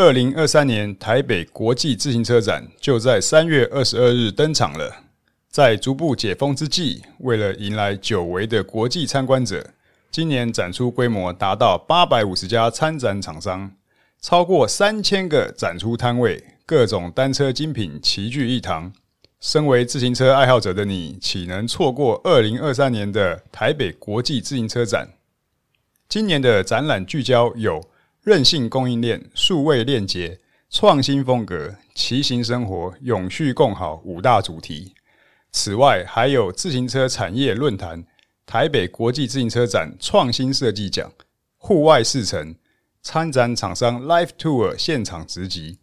二零二三年台北国际自行车展就在三月二十二日登场了。在逐步解封之际，为了迎来久违的国际参观者，今年展出规模达到八百五十家参展厂商，超过三千个展出摊位，各种单车精品齐聚一堂。身为自行车爱好者的你，岂能错过二零二三年的台北国际自行车展？今年的展览聚焦有韧性供应链、数位链接、创新风格、骑行生活、永续共好五大主题。此外，还有自行车产业论坛、台北国际自行车展创新设计奖、户外试乘、参展厂商 Live Tour 现场直击。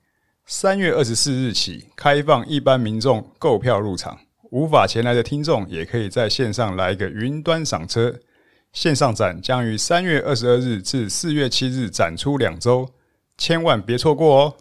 三月二十四日起开放一般民众购票入场，无法前来的听众也可以在线上来一个云端赏车。线上展将于三月二十二日至四月七日展出两周，千万别错过哦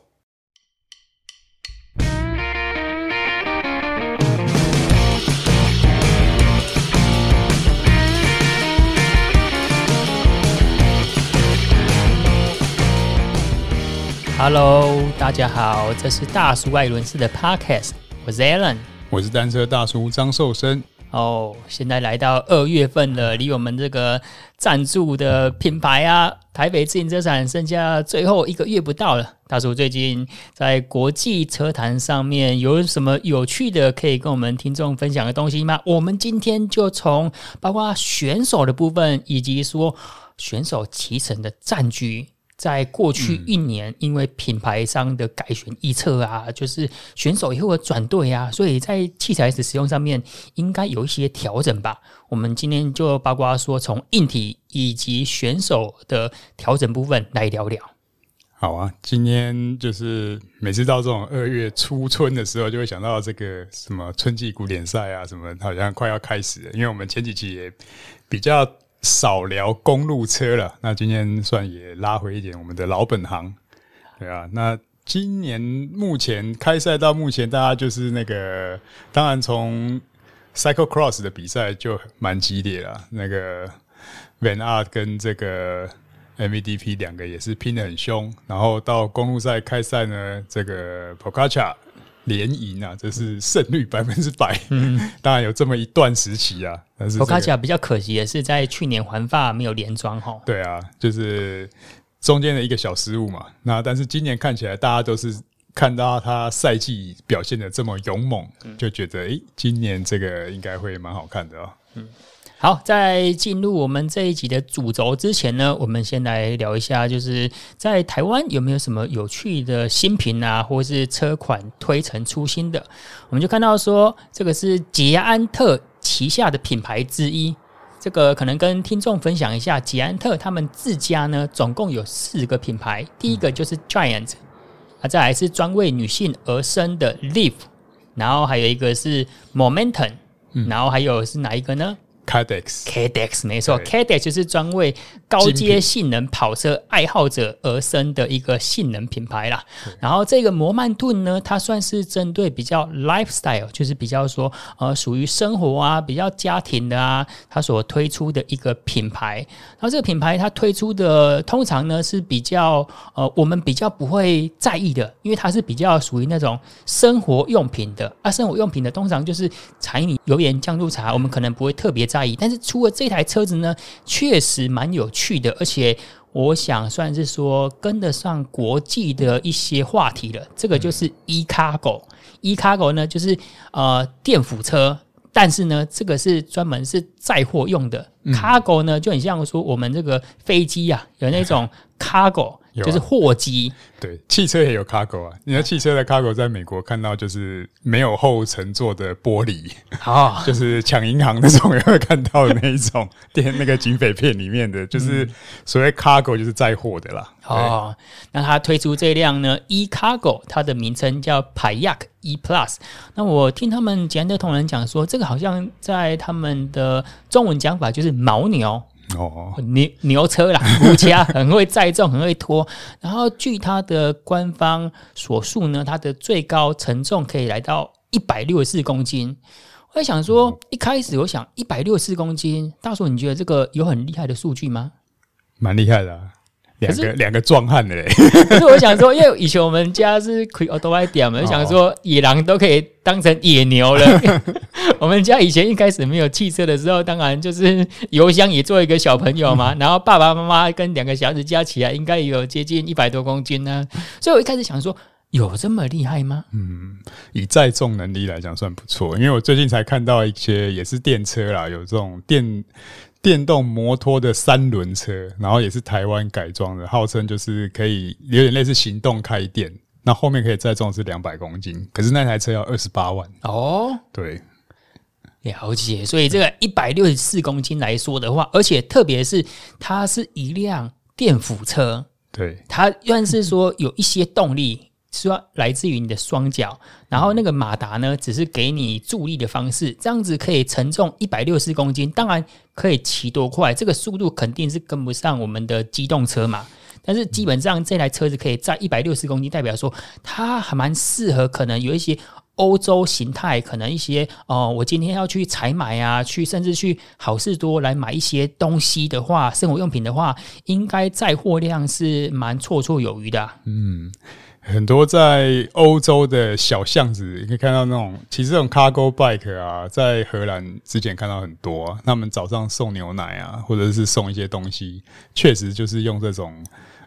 ！Hello，大家好，这是大叔艾伦斯的 Podcast，我是 Alan，我是单车大叔张寿生。哦，现在来到二月份了，离我们这个赞助的品牌啊，台北自行车展剩下最后一个月不到了。大叔最近在国际车坛上面有什么有趣的可以跟我们听众分享的东西吗？我们今天就从包括选手的部分，以及说选手骑乘的战局。在过去一年，因为品牌商的改选预测啊，嗯、就是选手以后的转队啊，所以在器材的使用上面应该有一些调整吧。我们今天就包括说，从硬体以及选手的调整部分来聊聊。好啊，今天就是每次到这种二月初春的时候，就会想到这个什么春季古典赛啊，什么好像快要开始了。因为我们前几期也比较。少聊公路车了，那今天算也拉回一点我们的老本行，对啊。那今年目前开赛到目前，大家就是那个，当然从 Cyclocross 的比赛就蛮激烈了，那个 Van Art 跟这个 MVP 两个也是拼得很凶，然后到公路赛开赛呢，这个 Pogacar 连赢啊，这是胜率百分之百。嗯，当然有这么一段时期啊，但是、这个、我看起来比较可惜的是，在去年环法没有连庄哈。对啊，就是中间的一个小失误嘛。那但是今年看起来，大家都是看到他赛季表现的这么勇猛，就觉得诶、欸，今年这个应该会蛮好看的哦。嗯。好，在进入我们这一集的主轴之前呢，我们先来聊一下，就是在台湾有没有什么有趣的新品啊，或是车款推陈出新的？我们就看到说，这个是捷安特旗下的品牌之一。这个可能跟听众分享一下，捷安特他们自家呢，总共有四个品牌。第一个就是 Giant，啊，再来是专为女性而生的 Live，然后还有一个是 Momentum，然后还有是哪一个呢？Cadex，Cadex 没错，Cadex 就是专为高阶性能跑车爱好者而生的一个性能品牌啦。然后这个摩曼顿呢，它算是针对比较 lifestyle，就是比较说呃属于生活啊、比较家庭的啊，它所推出的一个品牌。然后这个品牌它推出的通常呢是比较呃我们比较不会在意的，因为它是比较属于那种生活用品的啊，生活用品的通常就是柴米油盐酱醋茶，我们可能不会特别。在意，但是除了这台车子呢，确实蛮有趣的，而且我想算是说跟得上国际的一些话题了。这个就是 e-cargo，e-cargo 呢就是呃电辅车，但是呢这个是专门是载货用的。cargo 呢就很像说我们这个飞机啊，有那种 cargo。就是货机，对，汽车也有 cargo 啊。你的汽车的 cargo 在美国看到就是没有后乘坐的玻璃，啊，就是抢银行那种也会看到的那一种 电那个警匪片里面的，就是所谓 cargo 就是载货的啦。哦，那他推出这辆呢 e-cargo，它的名称叫 Payak E Plus。那我听他们捷安特同仁讲说，这个好像在他们的中文讲法就是牦牛。哦，牛牛车啦，无家很会载重，很会拖。然后据它的官方所述呢，它的最高承重可以来到一百六十四公斤。我在想说，一开始我想一百六十四公斤，大叔你觉得这个有很厉害的数据吗？蛮厉害的啊，两个两个壮汉的嘞。可是我想说，因为以前我们家是开奥多麦店嘛，就想说野狼都可以当成野牛了。我们家以前一开始没有汽车的时候，当然就是油箱也做一个小朋友嘛。然后爸爸妈妈跟两个小孩子加起来，应该有接近一百多公斤呢。所以我一开始想说。有这么厉害吗？嗯，以载重能力来讲算不错，因为我最近才看到一些也是电车啦，有这种电电动摩托的三轮车，然后也是台湾改装的，号称就是可以有点类似行动开店，那后面可以载重是两百公斤，可是那台车要二十八万哦。对，了解，所以这个一百六十四公斤来说的话，而且特别是它是一辆电辅车，对，它算是说有一些动力。是要来自于你的双脚，然后那个马达呢，只是给你助力的方式，这样子可以承重一百六十公斤。当然可以骑多快，这个速度肯定是跟不上我们的机动车嘛。但是基本上这台车子可以载一百六十公斤，代表说它还蛮适合，可能有一些欧洲形态，可能一些哦、我今天要去采买啊，去甚至去好事多来买一些东西的话，生活用品的话，应该载货量是蛮绰绰有余的、嗯。很多在欧洲的小巷子，你可以看到那种，其实这种 cargo bike 啊，在荷兰之前看到很多，他们早上送牛奶啊，或者是送一些东西，确实就是用这种，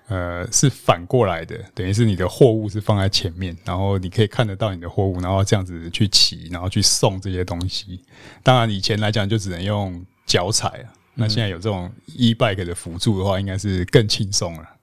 呃，是反过来的，等于是你的货物是放在前面，然后你可以看得到你的货物，然后这样子去骑，然后去送这些东西。当然，以前来讲就只能用脚踩啊，那现在有这种 e bike 的辅助的话，应该是更轻松了。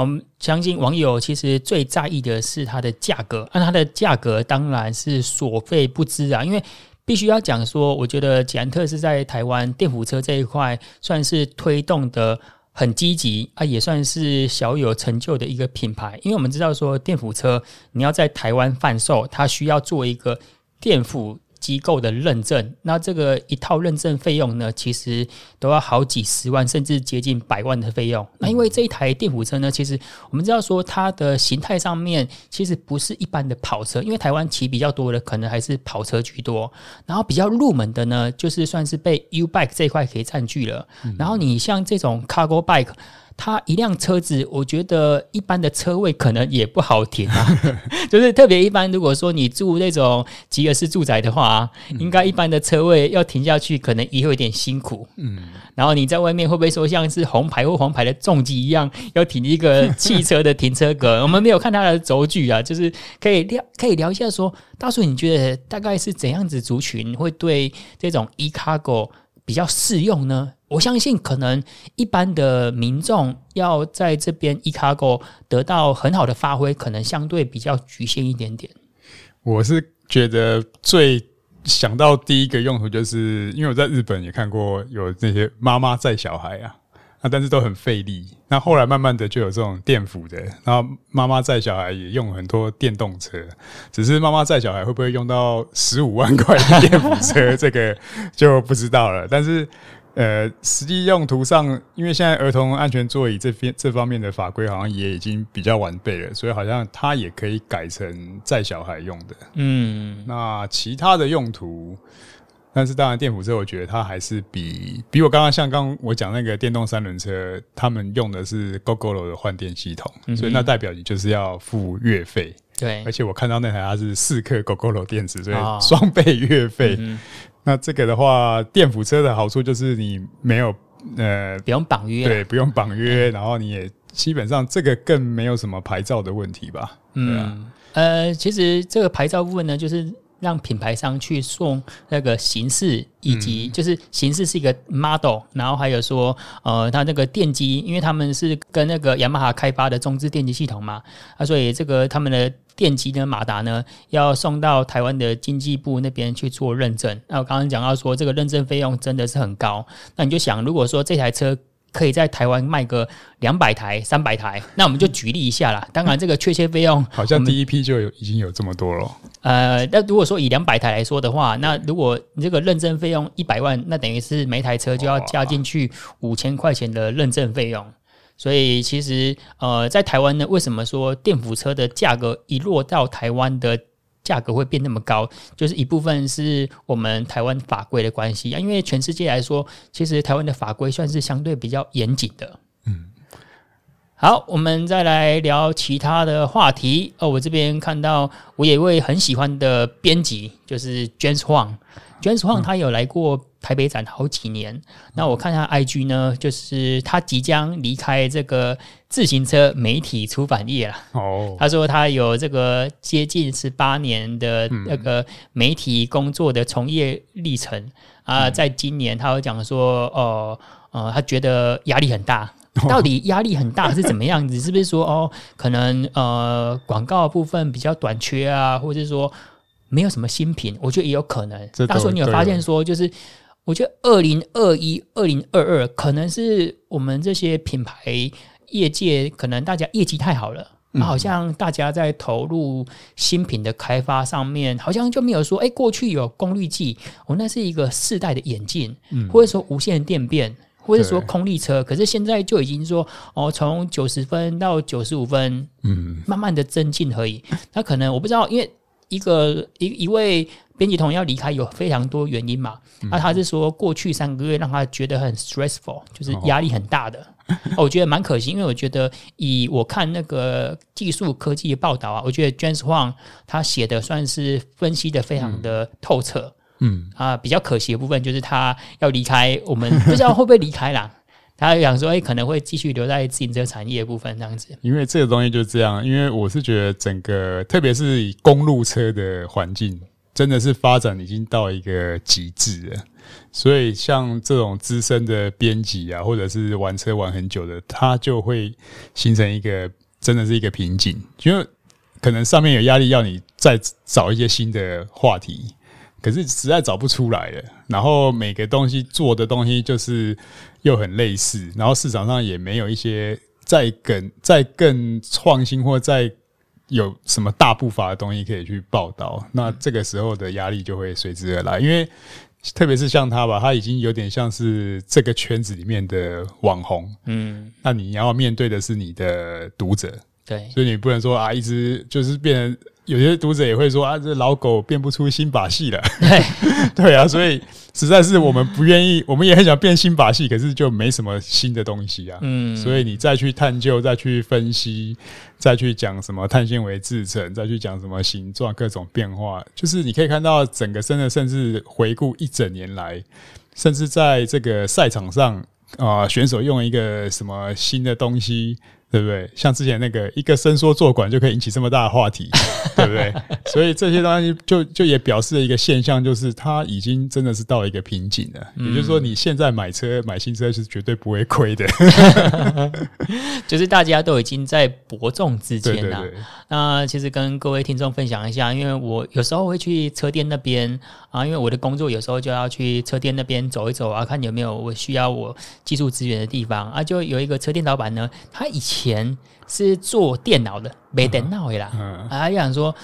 我们相信网友其实最在意的是它的价格，那它的价格当然是所费不貲啊。因为必须要讲说，我觉得捷安特是在台湾电辅车这一块算是推动的很积极啊，也算是小有成就的一个品牌。因为我们知道说，电辅车你要在台湾贩售，它需要做一个电辅。机构的认证，那这个一套认证费用呢，其实都要好几十万，甚至接近百万的费用。那因为这一台电辅车呢，其实我们知道说它的形态上面其实不是一般的跑车，因为台湾骑比较多的可能还是跑车居多，然后比较入门的呢，就是算是被 U bike 这一块给占据了。然后你像这种 cargo bike。它一辆车子，我觉得一般的车位可能也不好停啊，就是特别一般。如果说你住那种吉尔式住宅的话，应该一般的车位要停下去，可能也会有点辛苦。嗯，然后你在外面会不会说像是红牌或黄牌的重机一样，要停一个汽车的停车格？我们没有看它的轴距啊，就是可以聊，可以聊一下说，大叔，你觉得大概是怎样子族群会对这种 e-cargo 比较适用呢？我相信，可能一般的民众要在这边 e-cargo 得到很好的发挥，可能相对比较局限一点点。我是觉得最想到第一个用途，就是因为我在日本也看过有那些妈妈载小孩啊，啊，但是都很费力。那后来慢慢的就有这种电辅的，然后妈妈载小孩也用很多电动车，只是妈妈载小孩会不会用到十五万块的电辅车，这个就不知道了。但是。呃，实际用途上，因为现在儿童安全座椅这边这方面的法规好像也已经比较完备了，所以好像它也可以改成载小孩用的。嗯，那其他的用途，但是当然电辅车，我觉得它还是比比我刚刚像刚我讲那个电动三轮车，他们用的是 Gogoro 的换电系统，嗯、所以那代表你就是要付月费。对，而且我看到那台它是四颗 Gogoro 电池，所以双倍月费。那这个的话，电辅车的好处就是你没有呃不用绑约，对，不用绑约，然后你也基本上这个更没有什么牌照的问题吧？嗯，啊，呃，其实这个牌照部分呢，就是让品牌商去送那个形式，以及就是形式是一个 model，然后还有说呃，它那个电机，因为他们是跟那个雅马哈开发的中置电机系统嘛，啊，所以这个他们的。电机的马达呢，要送到台湾的经济部那边去做认证。那我刚刚讲到说，这个认证费用真的是很高。那你就想，如果说这台车可以在台湾卖个两百台、三百台，那我们就举例一下啦。当然，这个确切费用好像第一批就有已经有这么多了。呃，那如果说以两百台来说的话，那如果你这个认证费用一百万，那等于是每台车就要加进去五千块钱的认证费用。所以其实，呃，在台湾呢，为什么说电辅车的价格一落到台湾的价格会变那么高？就是一部分是我们台湾法规的关系啊，因为全世界来说，其实台湾的法规算是相对比较严谨的。嗯，好，我们再来聊其他的话题。哦，我这边看到我有一位很喜欢的编辑，就是 James Huang。James Huang 他有来过台北展好几年。嗯、那我看他 IG 呢，就是他即将离开这个自行车媒体出版业了。哦，他说他有这个接近十八年的那个媒体工作的从业历程、嗯、啊，在今年他有讲说，哦，呃，他觉得压力很大。到底压力很大是怎么样子？是不是说哦，可能呃广告部分比较短缺啊，或者是说没有什么新品？我觉得也有可能。到时候你有发现说，就是我觉得二零二一、二零二二可能是我们这些品牌业界可能大家业绩太好了，嗯、好像大家在投入新品的开发上面，好像就没有说，哎，过去有功率计，我、哦、那是一个世代的演进，嗯、或者说无线电变。或者说空力车，可是现在就已经说哦，从九十分到九十五分，嗯，慢慢的增进而已。那可能我不知道，因为一个一一位编辑同仁要离开有非常多原因嘛。那他是说过去三个月让他觉得很 stressful，就是压力很大的。哦，我觉得蛮可惜，因为我觉得以我看那个技术科技的报道啊，我觉得 James Huang 他写的算是分析的非常的透彻。嗯啊，比较可惜的部分就是他要离开，我们不知道会不会离开啦。他想说，哎、可能会继续留在自行车产业部分这样子。因为这个东西就是这样，因为我是觉得整个，特别是以公路车的环境，真的是发展已经到一个极致了。所以像这种资深的编辑啊，或者是玩车玩很久的，他就会形成一个真的是一个瓶颈，因为可能上面有压力，要你再找一些新的话题。可是实在找不出来了，然后每个东西做的东西就是又很类似，然后市场上也没有一些再更再更创新或再有什么大步伐的东西可以去报道，那这个时候的压力就会随之而来，因为特别是像他吧，他已经有点像是这个圈子里面的网红，嗯，那你要面对的是你的读者，对，所以你不能说啊，一直就是变成。有些读者也会说啊，这老狗变不出新把戏了。对，对啊，所以实在是我们不愿意，我们也很想变新把戏，可是就没什么新的东西啊。嗯，所以你再去探究、再去分析、再去讲什么碳纤维制成、再去讲什么形状、各种变化，就是你可以看到整个真的，甚至回顾一整年来，甚至在这个赛场上啊、呃，选手用一个什么新的东西。对不对？像之前那个一个伸缩坐管就可以引起这么大的话题，对不对？所以这些东西就就也表示了一个现象，就是它已经真的是到了一个瓶颈了。嗯、也就是说，你现在买车买新车是绝对不会亏的，就是大家都已经在伯仲之间了。那其实跟各位听众分享一下，因为我有时候会去车店那边啊，因为我的工作有时候就要去车店那边走一走啊，看有没有我需要我技术资源的地方啊。就有一个车店老板呢，他以前。前是做电脑的，没电脑的啦。嗯，他就想说，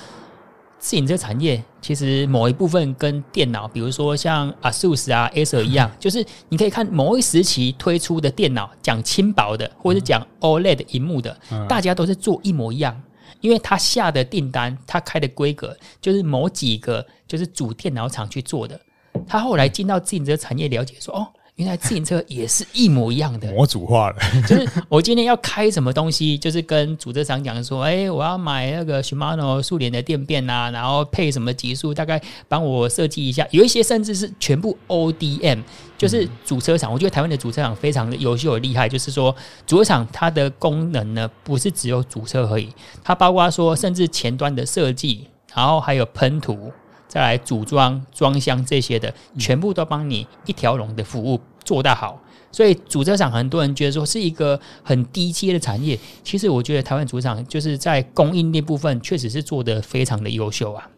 自行车产业其实某一部分跟电脑，比如说像 ASUS 啊、Acer 一样，就是你可以看某一时期推出的电脑，讲轻薄的，或者是讲 OLED 萤幕的，大家都是做一模一样，因为他下的订单，他开的规格，就是某几个就是主电脑厂去做的。他后来进到自行车产业，了解说，哦。原来自行车也是一模一样的，模组化了。就是我今天要开什么东西，就是跟主车厂讲说，哎、欸，我要买那个 Shimano 速联的电变啊，然后配什么级数，大概帮我设计一下。有一些甚至是全部 ODM，就是主车厂。我觉得台湾的主车厂非常的优秀、厉害，就是说主车厂它的功能呢，不是只有主车而已，它包括说甚至前端的设计，然后还有喷涂。再来组装、装箱这些的，全部都帮你一条龙的服务做到好。所以主车厂很多人觉得说是一个很低阶的产业，其实我觉得台湾主车厂就是在供应链部分确实是做得非常的优秀啊。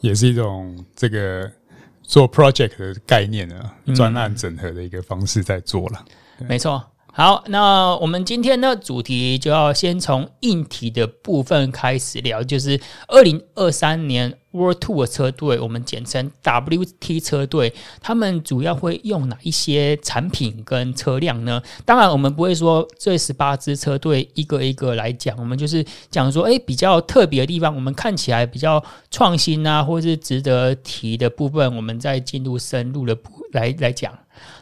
也是一种这个做 project 的概念啊，专案整合的一个方式在做了。嗯、没错。好，那我们今天的主题就要先从硬体的部分开始聊，就是二零二三年 World Tour 车队，我们简称 WT 车队，他们主要会用哪一些产品跟车辆呢？当然，我们不会说这十八支车队一个一个来讲，我们就是讲说，哎，比较特别的地方，我们看起来比较创新啊，或是值得提的部分，我们再进入深入的来来讲。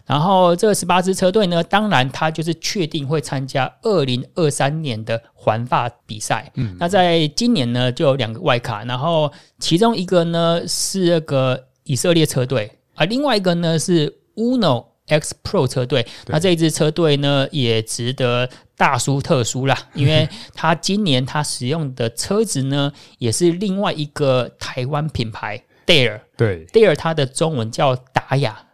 然后这十八支车队呢，当然它就是确定会参加二零二三年的环法比赛。嗯，那在今年呢，就有两个外卡，然后其中一个呢是那个以色列车队，而另外一个呢是 Uno X Pro 车队。那这一支车队呢也值得大书特书啦，因为他今年他使用的车子呢也是另外一个台湾品牌 Dare。对，Dare 它的中文叫达雅。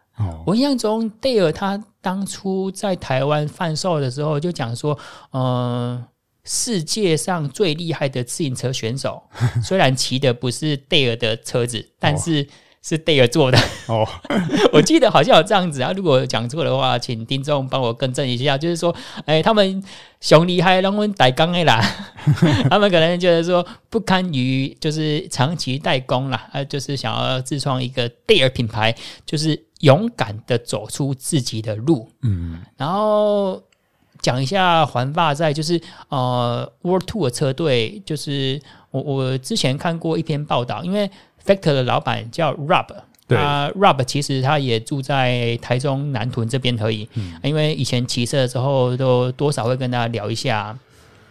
我印象中，戴尔他当初在台湾贩售的时候，就讲说，嗯、呃，世界上最厉害的自行车选手，虽然骑的不是戴尔的车子，但是是戴尔做的。哦，我记得好像有这样子啊。如果讲错的话，请听众帮我更正一下。就是说，哎，他们熊厉害，让我们代工的啦。他们可能觉得说不堪于就是长期代工啦，啊，就是想要自创一个戴尔品牌，就是。勇敢的走出自己的路，嗯，然后讲一下环法赛，就是呃，World Tour 的车队，就是我我之前看过一篇报道，因为 Factor 的老板叫 Rob，对。啊，Rob 其实他也住在台中南屯这边而已，嗯，因为以前骑车的时候都多少会跟大家聊一下，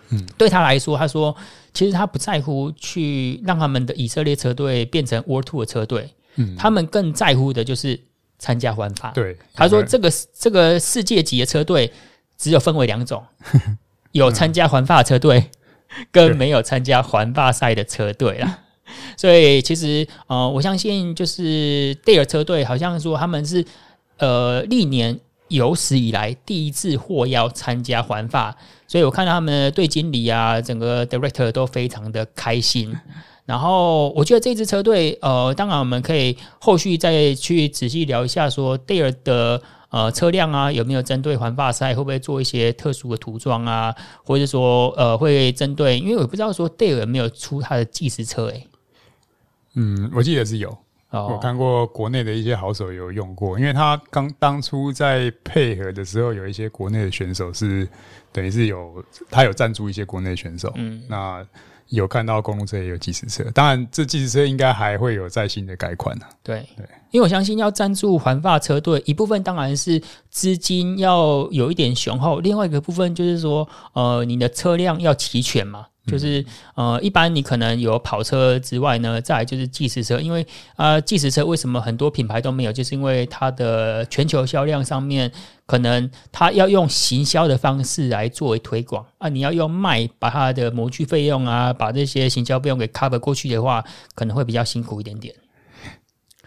嗯，对他来说，他说其实他不在乎去让他们的以色列车队变成 World Tour 的车队，嗯，他们更在乎的就是。参加环法，对，他说这个这个世界级的车队只有分为两种，有参加环法的车队，跟没有参加环法赛的车队啦。所以其实呃，我相信就是戴尔车队，好像说他们是呃历年有史以来第一次获邀参加环法，所以我看到他们的队经理啊，整个 director 都非常的开心。然后我觉得这支车队，呃，当然我们可以后续再去仔细聊一下，说戴尔的呃车辆啊，有没有针对环法赛会不会做一些特殊的涂装啊，或者说呃会针对，因为我不知道说戴尔有没有出他的计时车诶、欸。嗯，我记得是有，哦、我看过国内的一些好手有用过，因为他刚当初在配合的时候，有一些国内的选手是等于是有他有赞助一些国内选手，嗯，那。有看到公路车也有计时车，当然这计时车应该还会有再新的改款呢、啊。对对，因为我相信要赞助环法车队，一部分当然是资金要有一点雄厚，另外一个部分就是说，呃，你的车辆要齐全嘛。就是呃，一般你可能有跑车之外呢，再来就是计时车，因为啊，计时车为什么很多品牌都没有？就是因为它的全球销量上面，可能它要用行销的方式来作为推广啊，你要用卖把它的模具费用啊，把这些行销费用给 cover 过去的话，可能会比较辛苦一点点。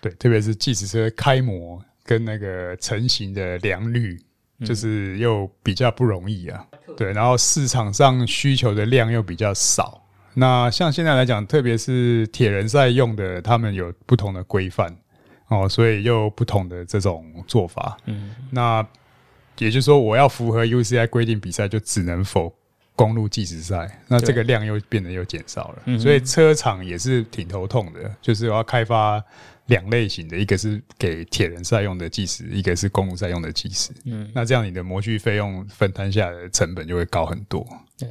对，特别是计时车开模跟那个成型的良率。就是又比较不容易啊，对，然后市场上需求的量又比较少。那像现在来讲，特别是铁人赛用的，他们有不同的规范哦，所以又不同的这种做法。嗯，那也就是说，我要符合 UCI 规定比赛，就只能否公路计时赛，那这个量又变得又减少了。所以车厂也是挺头痛的，就是我要开发。两类型的，一个是给铁人赛用的计时，一个是公路赛用的计时。嗯，那这样你的模具费用分摊下来的成本就会高很多。对，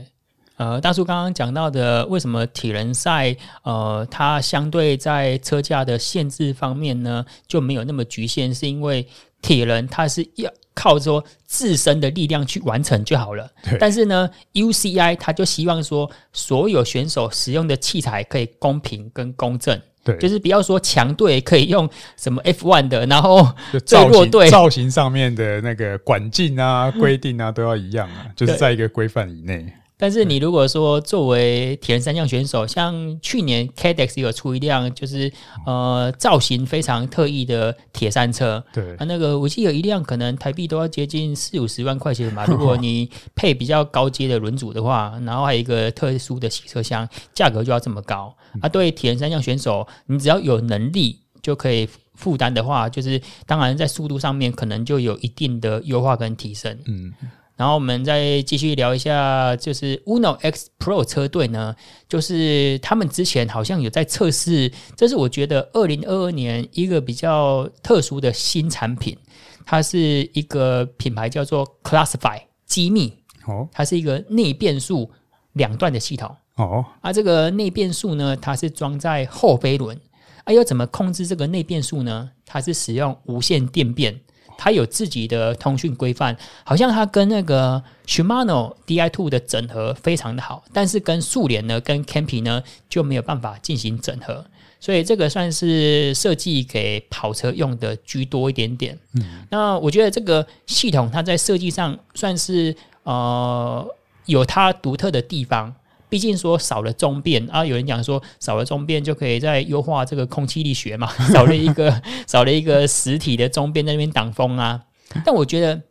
呃，大叔刚刚讲到的，为什么铁人赛呃，它相对在车架的限制方面呢就没有那么局限，是因为铁人他是要靠说自身的力量去完成就好了。对但是呢，UCI 他就希望说，所有选手使用的器材可以公平跟公正。对，就是不要说强队可以用什么 F1 的，然后最弱队。造型上面的那个管径啊、规定啊都要一样啊，就是在一个规范以内。但是你如果说作为铁人三项选手，像去年 Cadex 有出一辆，就是呃造型非常特异的铁三车，对，啊那个我记得有一辆可能台币都要接近四五十万块钱吧。如果你配比较高阶的轮组的话，然后还有一个特殊的洗车箱，价格就要这么高。啊，对铁人三项选手，你只要有能力就可以负担的话，就是当然在速度上面可能就有一定的优化跟提升。嗯。然后我们再继续聊一下，就是 Uno X Pro 车队呢，就是他们之前好像有在测试，这是我觉得二零二二年一个比较特殊的新产品，它是一个品牌叫做 Classify 机密哦，它是一个内变速两段的系统哦，啊，这个内变速呢，它是装在后飞轮，啊，要怎么控制这个内变速呢？它是使用无线电变。它有自己的通讯规范，好像它跟那个 Shimano Di Two 的整合非常的好，但是跟速联呢、跟 Campy 呢就没有办法进行整合，所以这个算是设计给跑车用的居多一点点。嗯，那我觉得这个系统它在设计上算是呃有它独特的地方。毕竟说少了中变啊，有人讲说少了中变就可以再优化这个空气力学嘛，少了一个 少了一个实体的中变在那边挡风啊。但我觉得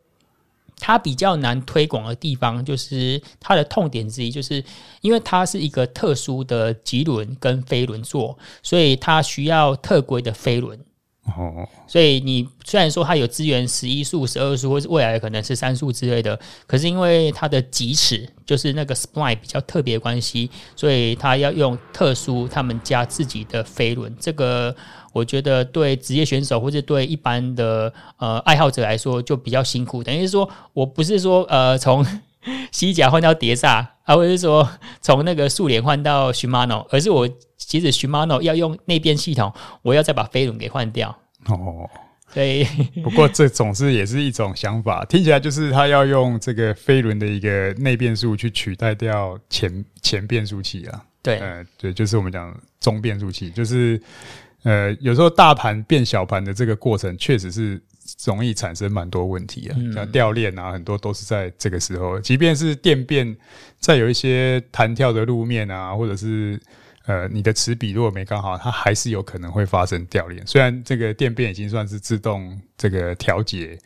它比较难推广的地方，就是它的痛点之一，就是因为它是一个特殊的棘轮跟飞轮座，所以它需要特规的飞轮。哦，所以你虽然说它有资源十一速、十二速，或是未来可能是三速之类的，可是因为它的棘齿就是那个 spline 比较特别关系，所以它要用特殊他们家自己的飞轮。这个我觉得对职业选手或者对一般的呃爱好者来说就比较辛苦。等于是说我不是说呃从 西甲换到碟刹，而不是说 从那个速联换到 Shimano，而是我。其实 Shimano 要用内变系统，我要再把飞轮给换掉哦。对，不过这总是也是一种想法，听起来就是他要用这个飞轮的一个内变速去取代掉前前变速器啊。对，呃，对，就是我们讲中变速器，就是呃，有时候大盘变小盘的这个过程，确实是容易产生蛮多问题啊，像掉链啊，很多都是在这个时候。即便是电变，再有一些弹跳的路面啊，或者是。呃，你的齿比如果没刚好，它还是有可能会发生掉链。虽然这个电变已经算是自动这个调节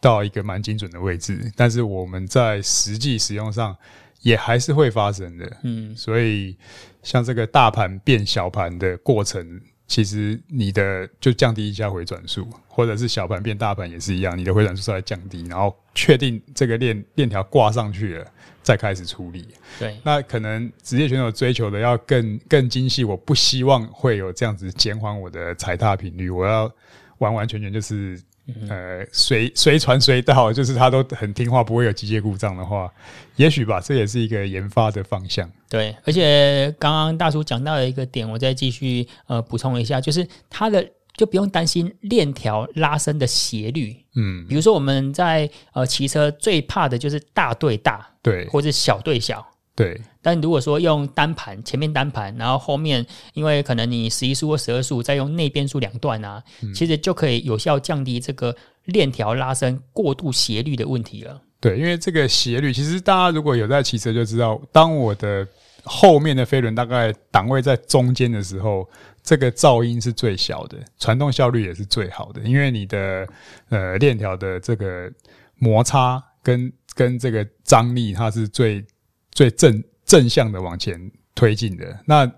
到一个蛮精准的位置，但是我们在实际使用上也还是会发生的。嗯，所以像这个大盘变小盘的过程，其实你的就降低一下回转数，或者是小盘变大盘也是一样，你的回转数是来降低，然后确定这个链链条挂上去了。再开始处理，对，那可能职业选手追求的要更更精细，我不希望会有这样子减缓我的踩踏频率，我要完完全全就是呃随随传随到，就是它都很听话，不会有机械故障的话，也许吧，这也是一个研发的方向。对，而且刚刚大叔讲到的一个点，我再继续呃补充一下，就是它的。就不用担心链条拉伸的斜率，嗯，比如说我们在呃骑车最怕的就是大对大，对，或者小对小，对。但如果说用单盘，前面单盘，然后后面因为可能你十一速或十二速，再用内变速两段啊，嗯，其实就可以有效降低这个链条拉伸过度斜率的问题了。对，因为这个斜率，其实大家如果有在骑车就知道，当我的后面的飞轮大概档位在中间的时候。这个噪音是最小的，传动效率也是最好的，因为你的呃链条的这个摩擦跟跟这个张力，它是最最正正向的往前推进的。那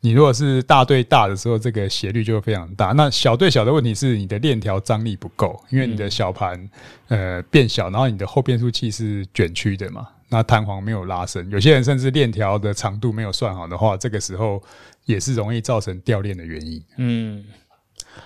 你如果是大对大的时候，这个斜率就会非常大。那小对小的问题是你的链条张力不够，因为你的小盘呃变小，然后你的后变速器是卷曲的嘛。那弹簧没有拉伸，有些人甚至链条的长度没有算好的话，这个时候也是容易造成掉链的原因。嗯，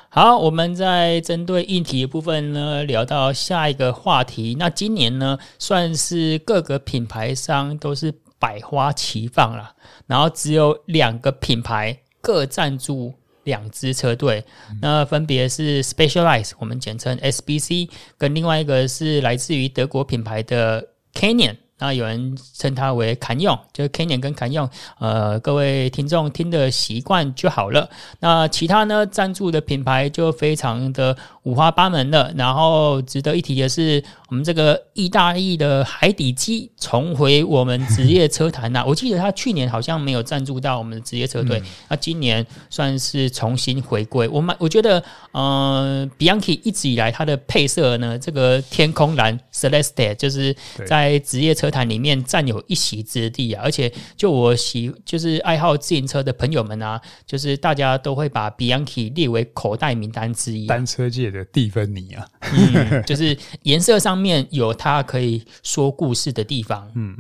好，我们在针对硬体的部分呢，聊到下一个话题。那今年呢，算是各个品牌商都是百花齐放了，然后只有两个品牌各赞助两支车队，嗯，那分别是 Specialized，我们简称 SBC，跟另外一个是来自于德国品牌的 Canyon。那有人称它为坎用，就是 Canyon 跟坎用，呃，各位听众听的习惯就好了。那其他呢，赞助的品牌就非常的五花八门的。然后值得一提的是，我们这个意大利的海底鸡重回我们职业车坛呐！我记得他去年好像没有赞助到我们的职业车队，那今年算是重新回归。我们我觉得，嗯、呃，Bianchi 一直以来它的配色呢，这个天空蓝 Celeste 就是在职业车。坛里面占有一席之地啊，而且就我喜就是爱好自行车的朋友们啊，就是大家都会把 Bianchi 列为口袋名单之一，单车界的蒂芬尼啊，嗯，就是颜色上面有它可以说故事的地方。嗯，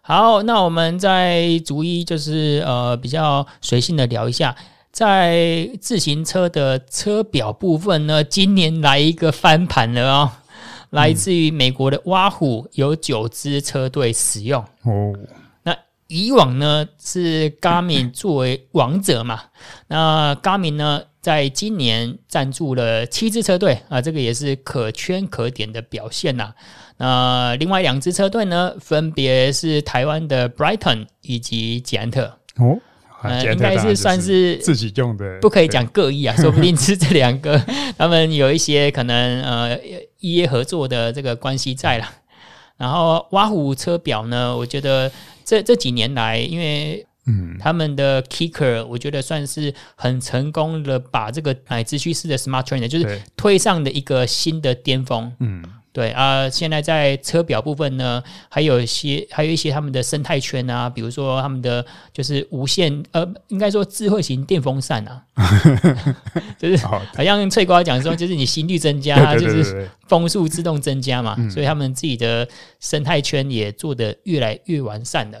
好，那我们再逐一就是呃比较随性的聊一下，在自行车的车表部分呢，今年来一个翻盘了哦。来自于美国的挖虎有九支车队使用哦。那以往呢是 Garmin 作为王者嘛？那 Garmin 呢在今年赞助了七支车队啊，这个也是可圈可点的表现呐。那另外两支车队呢，分别是台湾的 Brighton 以及捷安特哦。呃，应该是算是自己用的，不可以讲各异啊，说不定是这两个他们有一些可能呃业合作的这个关系在啦。然后挖虎车表呢，我觉得这这几年来，因为嗯。他们的 Kicker，我觉得算是很成功的把这个哎资讯式的 Smart Trainer 就是推上的一个新的巅峰，嗯。对啊，现在在车表部分呢，还有一些，还有一些他们的生态圈啊，比如说他们的就是无线，呃，应该说智慧型电风扇啊，就是好像翠瓜讲说，就是你心率增加，它就是风速自动增加嘛，所以他们自己的生态圈也做得越来越完善了。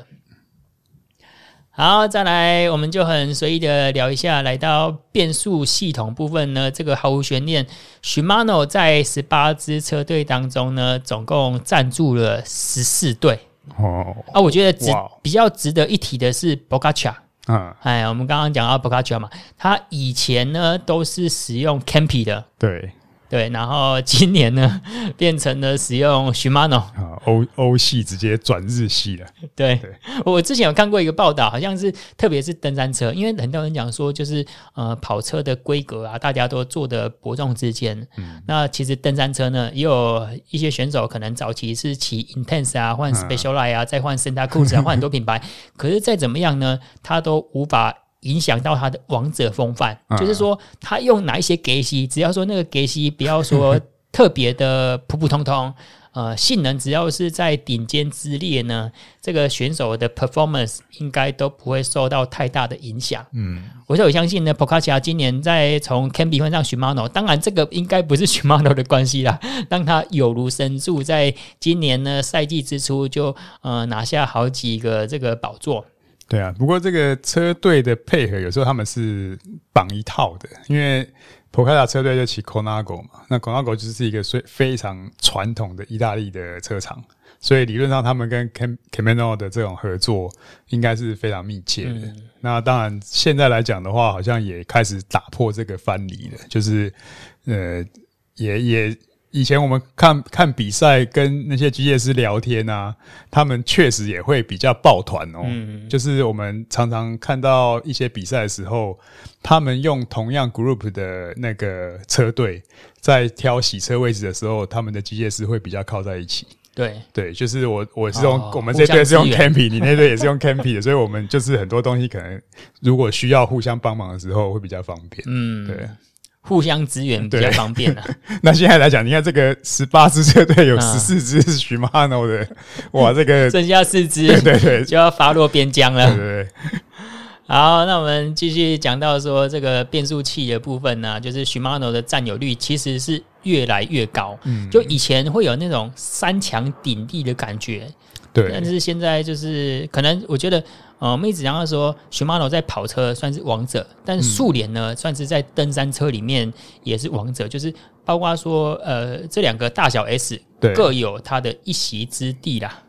好，再来，我们就很随意的聊一下，来到变速系统部分呢，这个毫无悬念，Shimano 在十八支车队当中呢，总共赞助了十四队。哦，啊，我觉得值比较值得一提的是 Pogacar。嗯，哎，我们刚刚讲到 Pogacar 嘛，他以前呢都是使用 Campy 的。对。对，然后今年呢，变成了使用 Shimano 啊，欧欧系直接转日系了。对，对我之前有看过一个报道，好像是特别是登山车，因为很多人讲说，就是呃跑车的规格啊，大家都做的伯仲之间。嗯，那其实登山车呢，也有一些选手可能早期是骑 Intense 啊，换 Specialized 啊，再换 Santa Cruz 啊，换很多品牌，可是再怎么样呢，他都无法。影响到他的王者风范，嗯、就是说他用哪一些给息，只要说那个给息不要说特别的普普通通，呃，性能只要是在顶尖之列呢，这个选手的 performance 应该都不会受到太大的影响。嗯，我就有相信呢，Pogacar 今年在从 Campy 换上 Shimano，当然这个应该不是 Shimano 的关系啦，让他有如神助，在今年呢赛季之初就呃拿下好几个这个宝座。对啊，不过这个车队的配合有时候他们是绑一套的，因为普卡塔车队就骑 Colnago 嘛，那 Colnago 就是一个非非常传统的意大利的车厂，所以理论上他们跟 Cam Camino 的这种合作应该是非常密切的。嗯、那当然现在来讲的话，好像也开始打破这个藩篱了，就是呃，也也。以前我们看看比赛，跟那些机械师聊天啊，他们确实也会比较抱团哦。嗯，就是我们常常看到一些比赛的时候，他们用同样 group 的那个车队，在挑洗车位置的时候，他们的机械师会比较靠在一起。对对，就是我我是用、哦、我们这队是用 Campy，你那队也是用 Campy 的，所以我们就是很多东西可能如果需要互相帮忙的时候，会比较方便。嗯，对。互相支援比较方便了。那现在来讲，你看这个十八支车队有十四支是 Shimano 的，嗯、哇，这个剩下四支，对对对，就要发落边疆了。对。好，那我们继续讲到说这个变速器的部分呢、啊，就是 Shimano 的占有率其实是越来越高。嗯，就以前会有那种三强鼎立的感觉。对，但是现在就是可能，我觉得，呃，我们一直讲到说，Shimano 在跑车算是王者，但是速联呢，算是在登山车里面也是王者，就是包括说，呃，这两个大小 S 各有它的一席之地啦。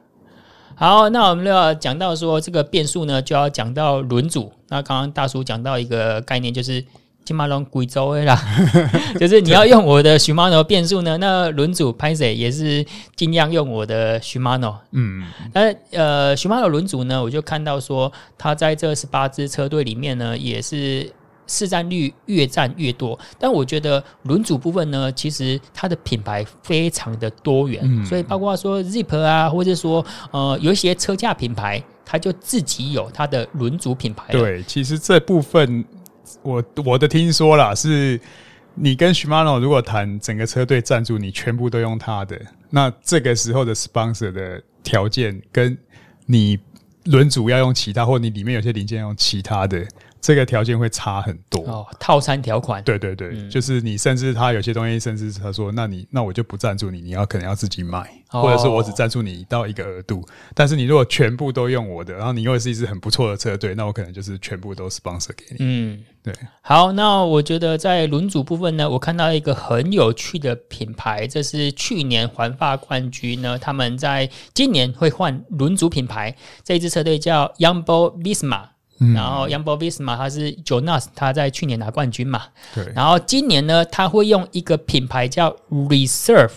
好，那我们就要讲到说这个变速呢，就要讲到轮组。那刚刚大叔讲到一个概念，就是。起码龙贵州的啦，就是你要用我的 Shimano 变速呢，那轮组拍谁也是尽量用我的 Shimano。嗯，那呃 Shimano 轮组呢，我就看到说，他在这十八支车队里面呢，也是市占率越占越多。但我觉得轮组部分呢，其实它的品牌非常的多元，嗯、所以包括说 Zipp 啊，或者说呃有一些车架品牌，它就自己有它的轮组品牌。对，其实这部分。我我的听说啦，是你跟许马诺如果谈整个车队赞助，你全部都用他的，那这个时候的 sponsor 的条件，跟你轮组要用其他，或你里面有些零件用其他的。这个条件会差很多哦，套餐条款。对对对，嗯、就是你甚至他有些东西，甚至他说，那你那我就不赞助你，你要可能要自己买，哦、或者是我只赞助你到一个额度。但是你如果全部都用我的，然后你又是一支很不错的车队，那我可能就是全部都 sponsor 给你。嗯，对。好，那我觉得在轮组部分呢，我看到一个很有趣的品牌，这是去年环法冠军呢，他们在今年会换轮组品牌，这一支车队叫 Yumbo Visma。嗯、然后 Jumbo Visma 他是 Jonas，他在去年拿冠军嘛。对。然后今年呢，他会用一个品牌叫 Reserve，、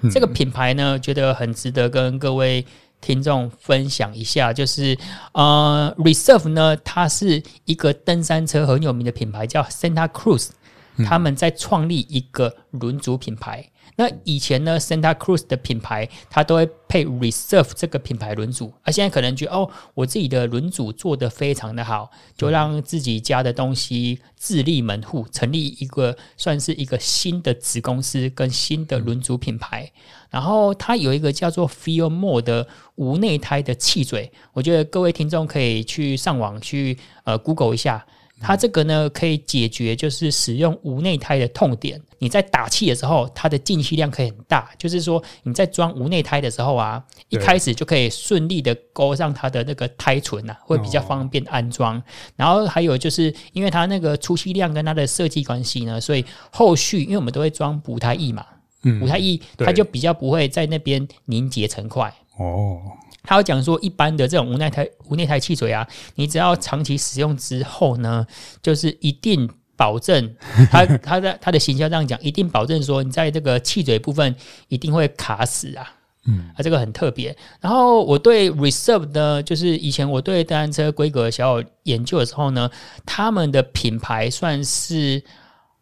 嗯、这个品牌呢，觉得很值得跟各位听众分享一下。就是呃，Reserve 呢，它是一个登山车很有名的品牌，叫 Santa Cruz，、嗯、他们在创立一个轮组品牌。那以前呢，Santa Cruz 的品牌，它都会配 Reserve 这个品牌轮组，而现在可能觉得哦，我自己的轮组做得非常的好，就让自己家的东西自立门户，成立一个算是一个新的子公司跟新的轮组品牌。然后它有一个叫做 Feel More 的无内胎的气嘴，我觉得各位听众可以去上网去呃 Google 一下。它这个呢，可以解决就是使用无内胎的痛点。你在打气的时候，它的进气量可以很大，就是说你在装无内胎的时候啊，一开始就可以顺利的勾上它的那个胎唇啊，会比较方便安装。然后还有就是因为它那个出气量跟它的设计关系呢，所以后续因为我们都会装补胎液嘛，嗯，补胎液它就比较不会在那边凝结成块哦。他有讲说，一般的这种无内胎无内胎气嘴啊，你只要长期使用之后呢，就是一定保证 他他的他的行销这样讲，一定保证说你在这个气嘴部分一定会卡死啊，嗯，啊这个很特别。然后我对 Reserve 呢，就是以前我对登山车规格小有研究的时候呢，他们的品牌算是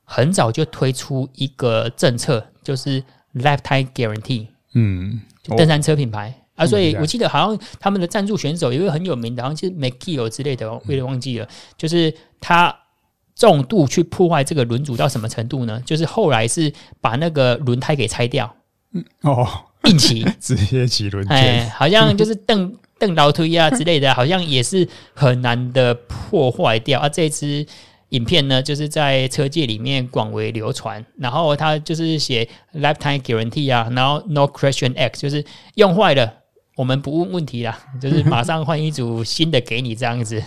很早就推出一个政策，就是 Lifetime Guarantee，嗯，就登山车品牌。啊，所以我记得好像他们的赞助选手有一个很有名的，好像就是 McGill 之类的，我有点忘记了。就是他重度去破坏这个轮组到什么程度呢？就是后来是把那个轮胎给拆掉，嗯哦，硬骑 直接骑轮圈，哎，好像就是蹬 蹬倒推啊之类的，好像也是很难的破坏掉啊。这支影片呢，就是在车界里面广为流传，然后他就是写 Lifetime Guarantee 啊，然后 No Question X，就是用坏了。我们不问问题啦，就是马上换一组新的给你这样子。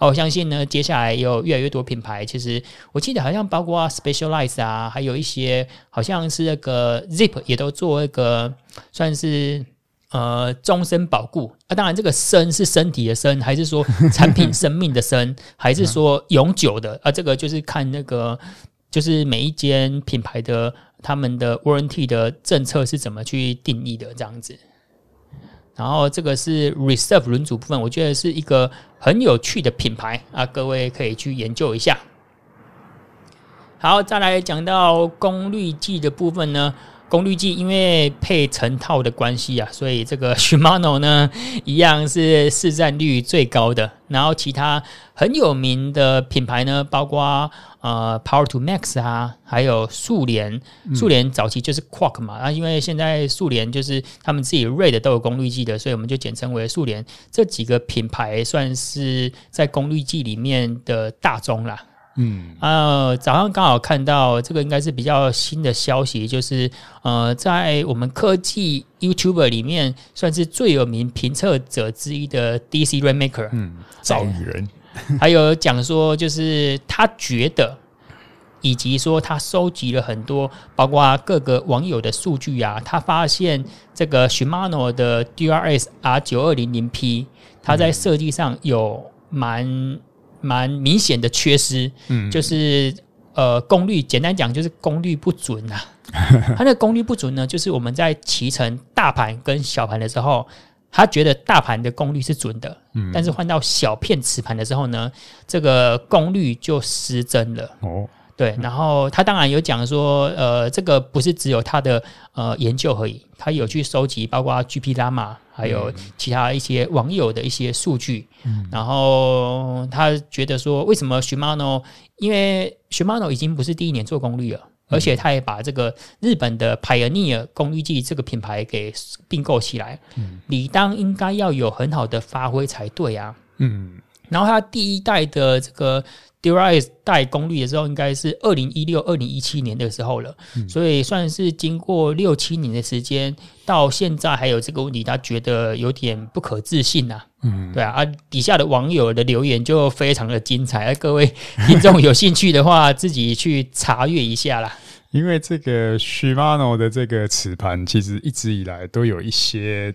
我相信呢，接下来有越来越多品牌，其实我记得好像包括 Specialized 啊，还有一些好像是那个 Zip 也都做一个算是呃终身保固啊。当然，这个生是身体的身，还是说 产品生命的生，还是说永久的啊？这个就是看那个，就是每一间品牌的他们的 Warranty 的政策是怎么去定义的这样子。然后这个是 Reserve 轮组部分，我觉得是一个很有趣的品牌啊，各位可以去研究一下。好，再来讲到功率计的部分呢。功率计因为配成套的关系啊，所以这个 Shimano 呢一样是市占率最高的。然后其他很有名的品牌呢，包括呃 Power to Max 啊，还有速联。速联早期就是 Quark 嘛，啊，因为现在速联就是他们自己 Red 都有功率计的，所以我们就简称为速联。这几个品牌算是在功率计里面的大宗啦。嗯，呃，早上刚好看到这个，应该是比较新的消息，就是呃，在我们科技 YouTuber 里面，算是最有名评测者之一的 DC Rainmaker，嗯，造雨人，还有讲说，就是他觉得，以及说他收集了很多，包括各个网友的数据啊，他发现这个 Shimano 的 DRS R 九二零零 P，它在设计上有蛮。蛮明显的缺失，嗯，就是呃功率，简单讲就是功率不准呐、啊。它那个功率不准呢，就是我们在骑乘大盘跟小盘的时候，他觉得大盘的功率是准的，嗯，但是换到小片磁盘的时候呢，这个功率就失真了。哦。对，然后他当然有讲说，呃，这个不是只有他的呃研究而已，他有去收集包括 GP Llama 还有其他一些网友的一些数据，嗯，然后他觉得说，为什么 Shimano？因为 Shimano 已经不是第一年做功率了，而且他也把这个日本的 Pioneer 功率计这个品牌给并购起来，嗯，理当应该要有很好的发挥才对啊，嗯，然后他第一代的这个。DRS 带功率的时候，应该是二零一六、二零一七年的时候了，嗯，所以算是经过六七年的时间，到现在还有这个问题，他觉得有点不可置信呐。嗯，对啊，啊，底下的网友的留言就非常的精彩，啊，各位听众有兴趣的话，自己去查阅一下啦。因为这个 Shimano 的这个齿盘，其实一直以来都有一些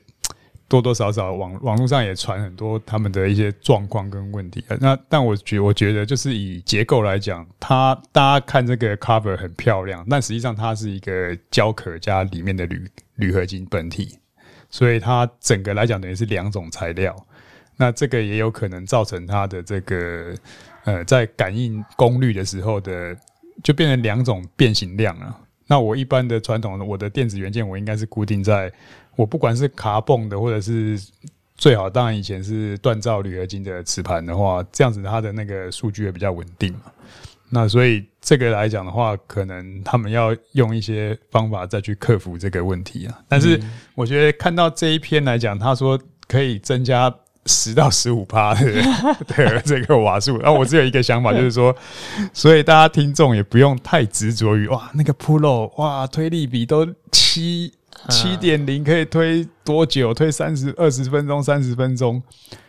多多少少网网络上也传很多他们的一些状况跟问题。那但我觉我觉得就是以结构来讲，它大家看这个 cover 很漂亮，但实际上它是一个胶壳加里面的铝铝合金本体，所以它整个来讲等于是两种材料。那这个也有可能造成它的这个呃在感应功率的时候的就变成两种变形量了。那我一般的传统的我的电子元件，我应该是固定在，我不管是卡泵的，或者是最好，当然以前是锻造铝合金的磁盘的话，这样子它的那个数据也比较稳定嘛。那所以这个来讲的话，可能他们要用一些方法再去克服这个问题啊。但是我觉得看到这一篇来讲，他说可以增加。十到十五趴的 的这个瓦数，然后我只有一个想法，就是说，所以大家听众也不用太执着于哇，那个 Pro 哇，推力比都七七点零，可以推多久？推三十二十分钟、三十分钟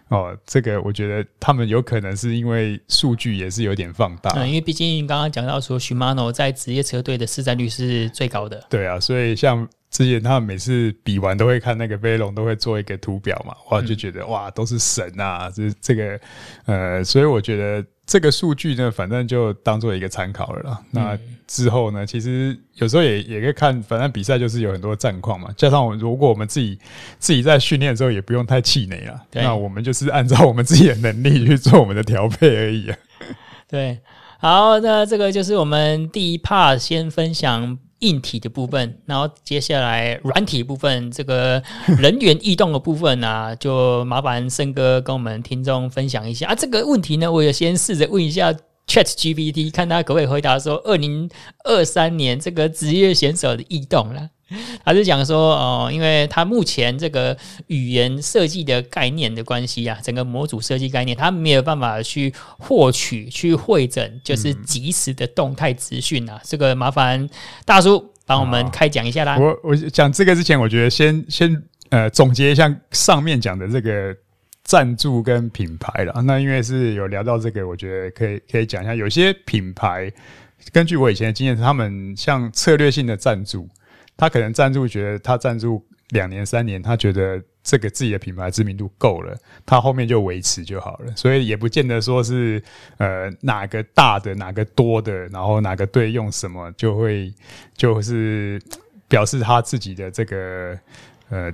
哦。这个我觉得他们有可能是因为数据也是有点放大，嗯，因为毕竟刚刚讲到说，Shimano 在职业车队的市占率是最高的。对啊，所以像。之前他们每次比完都会看那个飞龙，都会做一个图表嘛，哇，就觉得哇，都是神啊！这这个呃，所以我觉得这个数据呢，反正就当做一个参考了啦。那之后呢，其实有时候也也可以看，反正比赛就是有很多战况嘛。加上我如果我们自己自己在训练的时候，也不用太气馁啊。那我们就是按照我们自己的能力去做我们的调配而已啊。对，好，那这个就是我们第一 part 先分享。硬体的部分，然后接下来软体部分，这个人员异动的部分啊，就麻烦森哥跟我们听众分享一下啊。这个问题呢，我也先试着问一下 ChatGPT，看他可不可以回答说，二零二三年这个职业选手的异动了。他是讲说，哦，因为他目前这个语言设计的概念的关系啊，整个模组设计概念，他没有办法去获取、去会诊，就是及时的动态资讯啊。这个麻烦大叔帮我们开讲一下啦。我我讲这个之前，我觉得先先呃总结一下上面讲的这个赞助跟品牌了。那因为是有聊到这个，我觉得可以可以讲一下，有些品牌根据我以前的经验，他们像策略性的赞助。他可能赞助，觉得他赞助两年三年，他觉得这个自己的品牌知名度够了，他后面就维持就好了。所以也不见得说是呃哪个大的哪个多的，然后哪个队用什么就会就是表示他自己的这个呃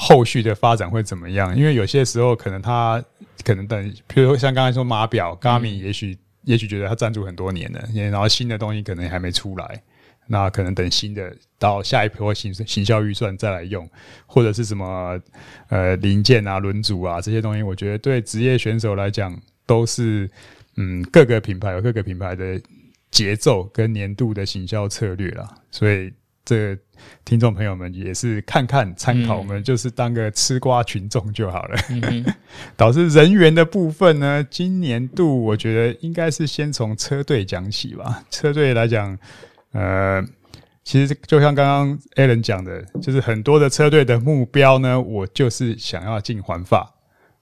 后续的发展会怎么样。因为有些时候可能他可能等，比如说像刚才说码表，Garmin 也许也许觉得他赞助很多年了，然后新的东西可能还没出来。那可能等新的到下一波行行销预算再来用，或者是什么呃零件啊、轮组啊这些东西，我觉得对职业选手来讲都是嗯各个品牌有各个品牌的节奏跟年度的行销策略啦。所以这个听众朋友们也是看看参考，我们就是当个吃瓜群众就好了。嗯、导致人员的部分呢，今年度我觉得应该是先从车队讲起吧。车队来讲。呃，其实就像刚刚 Alan 讲的，就是很多的车队的目标呢，我就是想要进环法。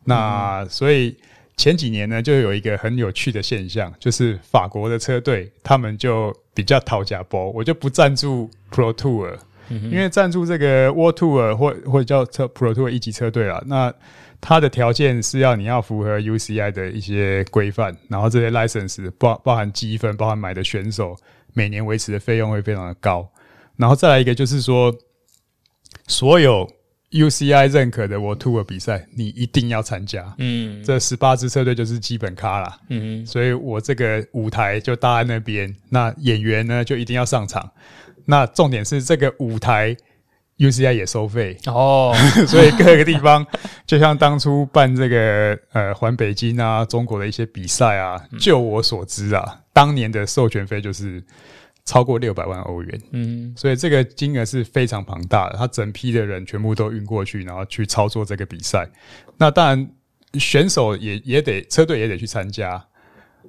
那所以前几年呢，就有一个很有趣的现象，就是法国的车队他们就比较讨价包，我就不赞助 Pro Tour，因为赞助这个 World Tour 或或者叫车 Pro Tour 一级车队啊，那它的条件是要你要符合 UCI 的一些规范，然后这些 license 包包含积分，包含买的选手。每年维持的费用会非常的高，然后再来一个就是说，所有 UCI 认可的 World Tour 比赛，你一定要参加。嗯，这十八支车队就是基本咖啦。嗯，所以我这个舞台就搭在那边，那演员呢就一定要上场。那重点是这个舞台 UCI 也收费哦，所以各个地方就像当初办这个呃环北京啊，中国的一些比赛啊，就我所知啊。当年的授权费就是超过六百万欧元，嗯，所以这个金额是非常庞大的。他整批的人全部都运过去，然后去操作这个比赛。那当然，选手也也得车队也得去参加。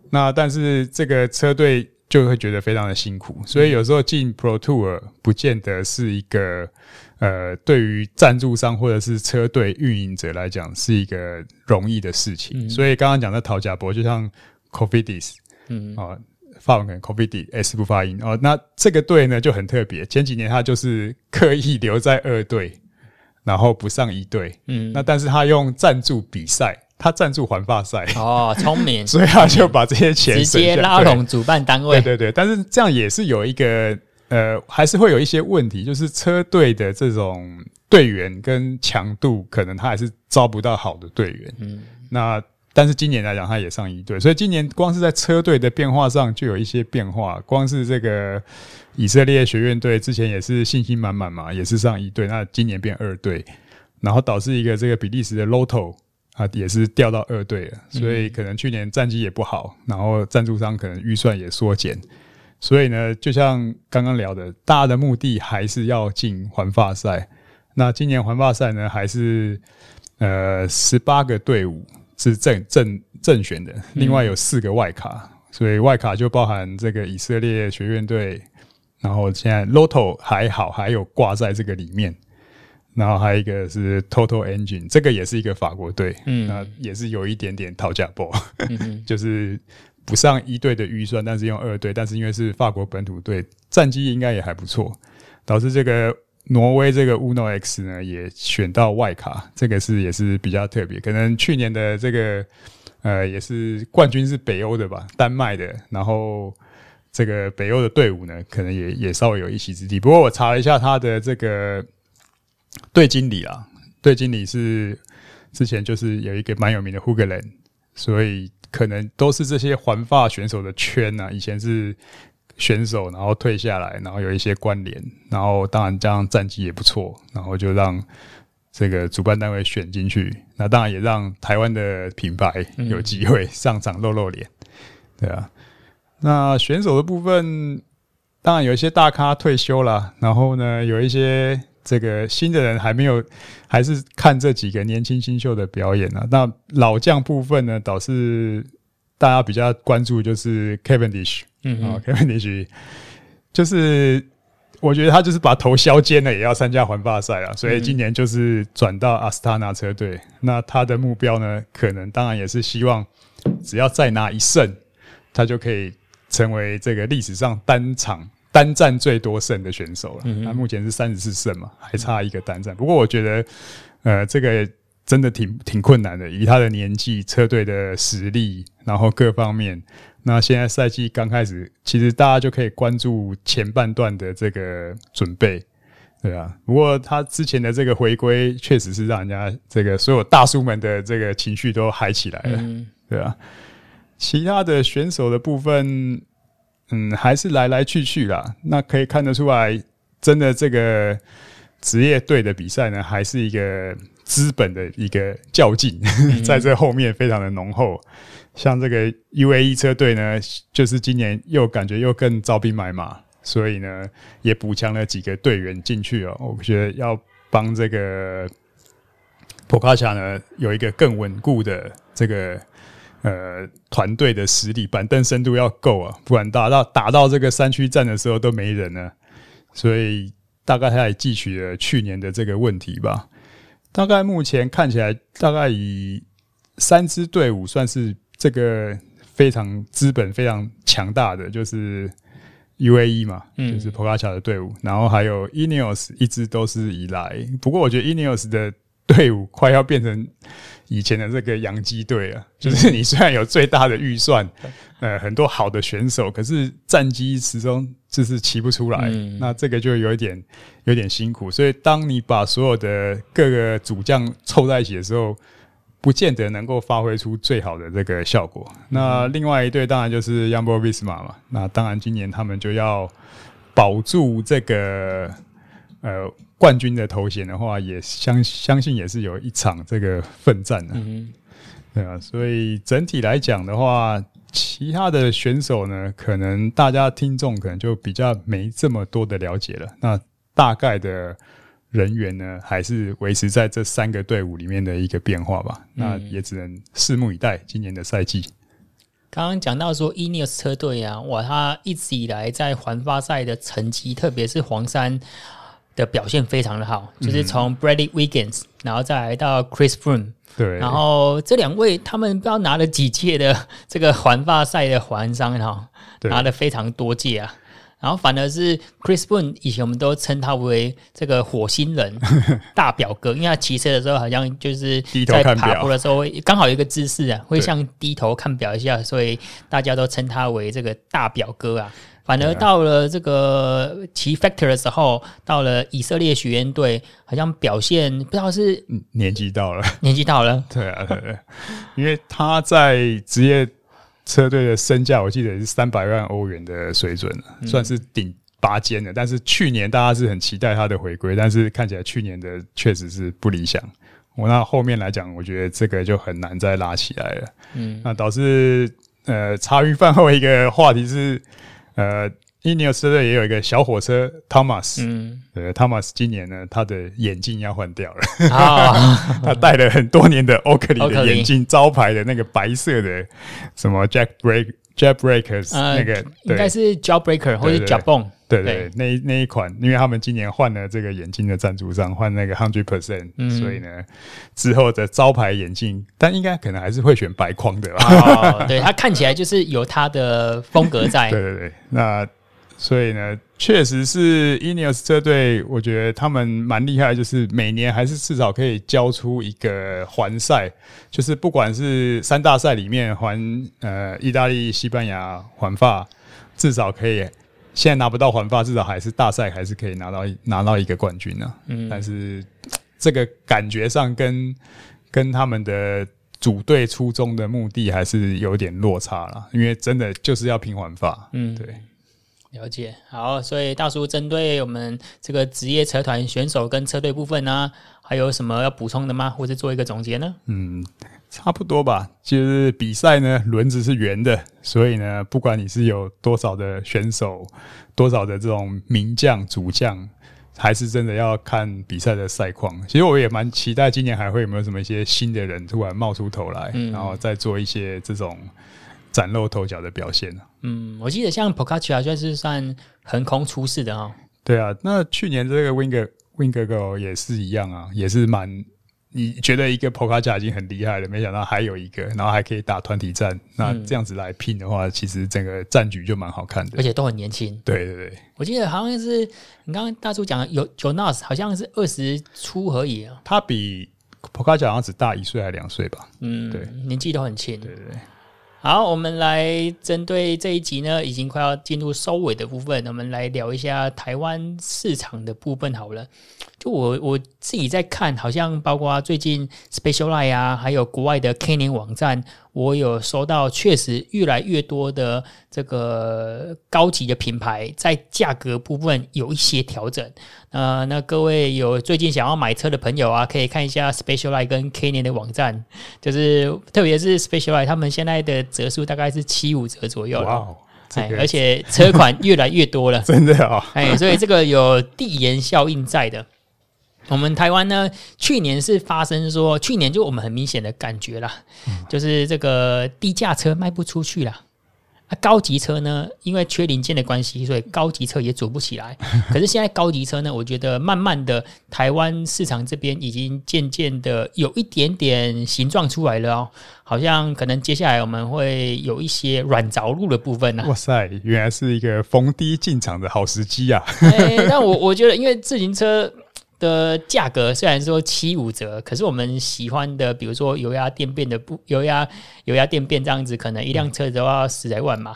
那但是这个车队就会觉得非常的辛苦，所以有时候进 Pro Tour 不见得是一个呃，对于赞助商或者是车队运营者来讲是一个容易的事情。所以刚刚讲的陶贾博就像 Cofidis。嗯，哦，发文可能 Cofidis 不发音。哦。那这个队呢就很特别，前几年他就是刻意留在二队，然后不上一队，嗯，那但是他用赞助比赛，他赞助环法赛，哦，聪明，所以他就把这些钱直接拉拢主办单位，对对对，但是这样也是有一个呃，还是会有一些问题，就是车队的这种队员跟强度，可能他还是招不到好的队员，嗯，那。但是今年来讲，他也上一队，所以今年光是在车队的变化上就有一些变化。光是这个以色列学院队之前也是信心满满嘛，也是上一队，那今年变二队，然后导致一个这个比利时的 Lotto 啊也是掉到二队了，所以可能去年战绩也不好，然后赞助商可能预算也缩减，所以呢，就像刚刚聊的，大的目的还是要进环法赛。那今年环法赛呢，还是呃十八个队伍。是正正正选的，另外有四个外卡，嗯、所以外卡就包含这个以色列学院队，然后现在 Lotto 还好，还有挂在这个里面，然后还有一个是 Total Engine，这个也是一个法国队，嗯，那也是有一点点讨价包，嗯、就是不上一队的预算，但是用二队，但是因为是法国本土队，战绩应该也还不错，导致这个。挪威这个 Uno X 呢，也选到外卡，这个是也是比较特别。可能去年的这个呃，也是冠军是北欧的吧，丹麦的。然后这个北欧的队伍呢，可能也也稍微有一席之地。不过我查了一下他的这个队经理啊，队经理是之前就是有一个蛮有名的 Hugelen，所以可能都是这些环发选手的圈啊，以前是。选手，然后退下来，然后有一些关联，然后当然这样战绩也不错，然后就让这个主办单位选进去，那当然也让台湾的品牌有机会上场露露脸，对啊。那选手的部分，当然有一些大咖退休了，然后呢，有一些这个新的人还没有，还是看这几个年轻新秀的表演啊。那老将部分呢，倒是大家比较关注就是 Cavendish。嗯，好，Cavendish 就是我觉得他就是把头削尖了，也要参加环法赛啊，所以今年就是转到阿斯塔纳车队。那他的目标呢，可能当然也是希望只要再拿一胜，他就可以成为这个历史上单场单战最多胜的选手了。他目前是三十四胜嘛，还差一个单战。不过我觉得，呃，这个真的挺挺困难的，以他的年纪、车队的实力，然后各方面。那现在赛季刚开始，其实大家就可以关注前半段的这个准备，对啊。不过他之前的这个回归，确实是让人家这个所有大叔们的这个情绪都嗨起来了，对啊。其他的选手的部分，嗯，还是来来去去啦。那可以看得出来，真的这个职业队的比赛呢，还是一个资本的一个较劲，在这后面非常的浓厚。像这个 UAE 车队呢，就是今年又感觉又更招兵买马，所以呢也补强了几个队员进去哦。我觉得要帮这个波卡恰呢有一个更稳固的这个呃团队的实力，板凳深度要够啊，不然打到打到这个山区战的时候都没人了。所以大概他也汲取了去年的这个问题吧。大概目前看起来，大概以三支队伍算是。这个非常资本非常强大的就是 UAE 嘛，嗯、就是 Pogacar 的队伍，然后还有 Ineos 一直都是以来，不过我觉得 Ineos 的队伍快要变成以前的这个洋基队啊，就是你虽然有最大的预算，呃，很多好的选手，可是战绩始终就是骑不出来，嗯、那这个就有一点有点辛苦，所以当你把所有的各个主将凑在一起的时候。不见得能够发挥出最好的这个效果。那另外一队当然就是 y u m b o Visma 嘛。那当然今年他们就要保住这个呃冠军的头衔的话，也相相信也是有一场这个奋战的。嗯，对啊。所以整体来讲的话，其他的选手呢，可能大家听众可能就比较没这么多的了解了。那大概的。人员呢，还是维持在这三个队伍里面的一个变化吧。那也只能拭目以待今年的赛季。刚刚讲到说，Ineos 车队啊，哇，他一直以来在环法赛的成绩，特别是黄山的表现非常的好，就是从 Bradley Wiggins，然后再来到 Chris Froome，对，然后这两位他们不知道拿了几届的这个环发赛的环商哈，拿了非常多届啊。然后反而是 Chris Boone，以前我们都称他为这个火星人 大表哥，因为他骑车的时候好像就是在爬坡的时候刚好有一个姿势啊，会像低头看表一下，所以大家都称他为这个大表哥啊。反而到了这个骑 Factor 的时候，到了以色列学院队，好像表现不知道是年纪到了，年纪到了，对啊，对对，因为他在职业车队的身价，我记得是三百万欧元的水准，算是顶拔尖的。但是去年大家是很期待他的回归，但是看起来去年的确实是不理想。我那后面来讲，我觉得这个就很难再拉起来了。嗯，那导致呃茶余饭后一个话题是。呃，Ineos 车队也有一个小火车 Thomas，嗯，呃，Thomas 今年呢，他的眼镜要换掉了，他戴了很多年的 Oakley 的眼镜，招牌的那个白色的什么 Jack Break Jack Breakers 那个，应该是 Jawbreaker 或者 Jawbone，对对，那那一款，因为他们今年换了这个眼镜的赞助商，换那个 Hundred Percent，所以呢，之后的招牌眼镜，但应该可能还是会选白框的吧？对，它看起来就是有它的风格在，对对对，那。所以呢，确实是 Ineos 这队，我觉得他们蛮厉害，就是每年还是至少可以交出一个环赛，就是不管是三大赛里面环呃意大利、西班牙、环法，至少可以现在拿不到环法，至少还是大赛还是可以拿到拿到一个冠军呢、啊。嗯，但是这个感觉上跟跟他们的组队初衷的目的还是有点落差了，因为真的就是要拼环法。嗯，对。了解，好，所以大叔针对我们这个职业车团选手跟车队部分呢、啊，还有什么要补充的吗？或者做一个总结呢？嗯，差不多吧。就是比赛呢，轮子是圆的，所以呢，不管你是有多少的选手，多少的这种名将、主将，还是真的要看比赛的赛况。其实我也蛮期待今年还会有没有什么一些新的人突然冒出头来，嗯、然后再做一些这种。崭露头角的表现。嗯，我记得像 Pogacar 就是算横空出世的哦。对啊，那去年这个 Winger Vingegaard 也是一样啊，也是蛮你觉得一个 Pogacar 已经很厉害了，没想到还有一个，然后还可以打团体战。那这样子来拼的话，其实整个战局就蛮好看的，而且都很年轻。对对对，我记得好像是你刚刚大叔讲的有 Jonas 好像是二十出而已啊。他比 Pogacar 好像只大一岁还两岁吧？嗯，对，年纪都很轻。对对对。好，我们来针对这一集呢，已经快要进入收尾的部分，我们来聊一下台湾市场的部分好了。就我我自己在看，好像包括最近 Specialized 啊，还有国外的 Canyon 网站，我有收到，确实越来越多的这个高级的品牌在价格部分有一些调整。呃，那各位有最近想要买车的朋友啊，可以看一下 Specialized 跟 Canyon 的网站，就是特别是 Specialized，他们现在的折数大概是七五折左右。哇，这个、而且车款越来越多了，真的啊、哦！哎，所以这个有递延效应在的。我们台湾呢，去年是发生说，去年就我们很明显的感觉啦，嗯、就是这个低价车卖不出去啦。啊，高级车呢，因为缺零件的关系，所以高级车也组不起来。可是现在高级车呢，我觉得慢慢的，台湾市场这边已经渐渐的有一点点形状出来了哦，好像可能接下来我们会有一些软着陆的部分呢。哇塞，原来是一个逢低进场的好时机啊！欸，但我我觉得，因为自行车。的价格虽然说七五折，可是我们喜欢的，比如说油压电变的不油压油压电变这样子，可能一辆车都要十来万嘛。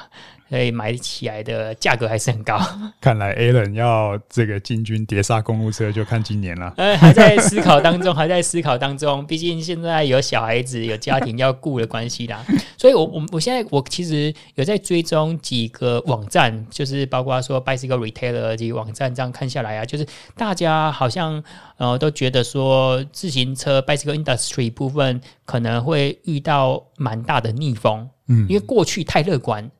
所以买起来的价格还是很高。看来 Alan 要这个进军碟刹公路车，就看今年了。呃，还在思考当中，还在思考当中。毕竟现在有小孩子、有家庭要顾的关系啦。所以我我我现在我其实有在追踪几个网站，就是包括说 Bicycle Retailer 这个网站，这样看下来啊，就是大家好像呃都觉得说自行车 Bicycle Industry 部分可能会遇到蛮大的逆风。嗯，因为过去太乐观。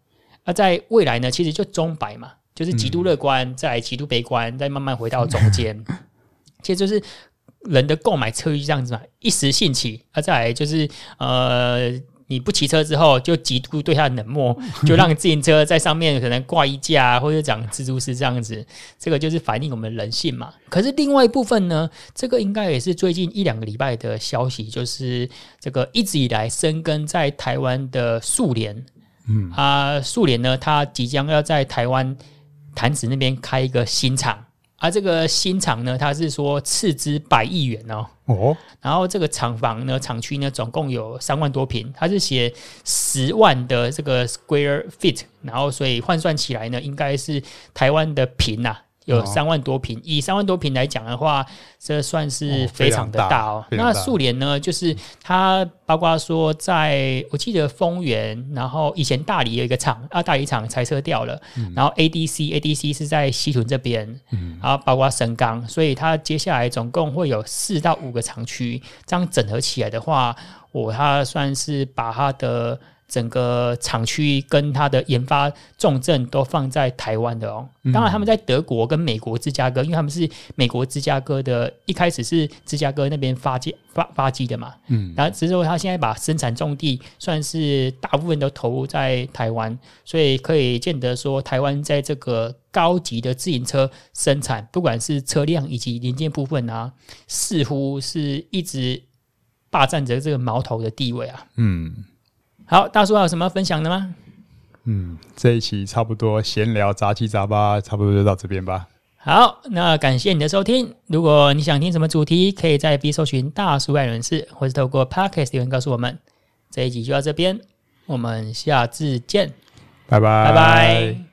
那、啊、在未来呢？其实就中白嘛，就是极度乐观，嗯、再极度悲观，再慢慢回到中 间。其实就是人的购买策略这样子嘛，一时兴起，啊，再来就是呃，你不骑车之后就极度对它冷漠，就让自行车在上面可能挂衣架或者讲蜘蛛丝这样子，这个就是反映我们人性嘛。可是另外一部分呢，这个应该也是最近一两个礼拜的消息，就是这个一直以来深耕在台湾的速联。嗯啊，速联呢，它即将要在台湾潭子那边开一个新厂。而、啊、这个新厂呢，它是说斥资百亿元哦，哦，然后这个厂房呢，厂区呢，总共有三万多平，它是写十万的这个 square feet，然后所以换算起来呢，应该是台湾的平呐、啊。有三万多平，以三万多平来讲的话，这算是非常的大哦。大那树联呢，就是它包括说，在我记得丰原，然后以前大理有一个厂啊，大理厂裁撤掉了，嗯、然后 ADC ADC 是在西屯这边，嗯、然后包括神冈，所以它接下来总共会有四到五个厂区，这样整合起来的话，我它算是把它的。整个厂区跟它的研发重镇都放在台湾的哦。当然，他们在德国跟美国芝加哥，因为他们是美国芝加哥的，一开始是芝加哥那边发迹发发迹的嘛。嗯，然后之后他现在把生产重地算是大部分都投入在台湾，所以可以见得说，台湾在这个高级的自行车生产，不管是车辆以及零件部分啊，似乎是一直霸占着这个矛头的地位啊。嗯。好，大叔还有什么要分享的吗？嗯，这一期差不多闲聊杂七杂八，差不多就到这边吧。好，那感谢你的收听。如果你想听什么主题，可以在 B 搜寻大叔爱人士，或是透过 Podcast 留言告诉我们。这一集就到这边，我们下次见，拜拜，拜拜。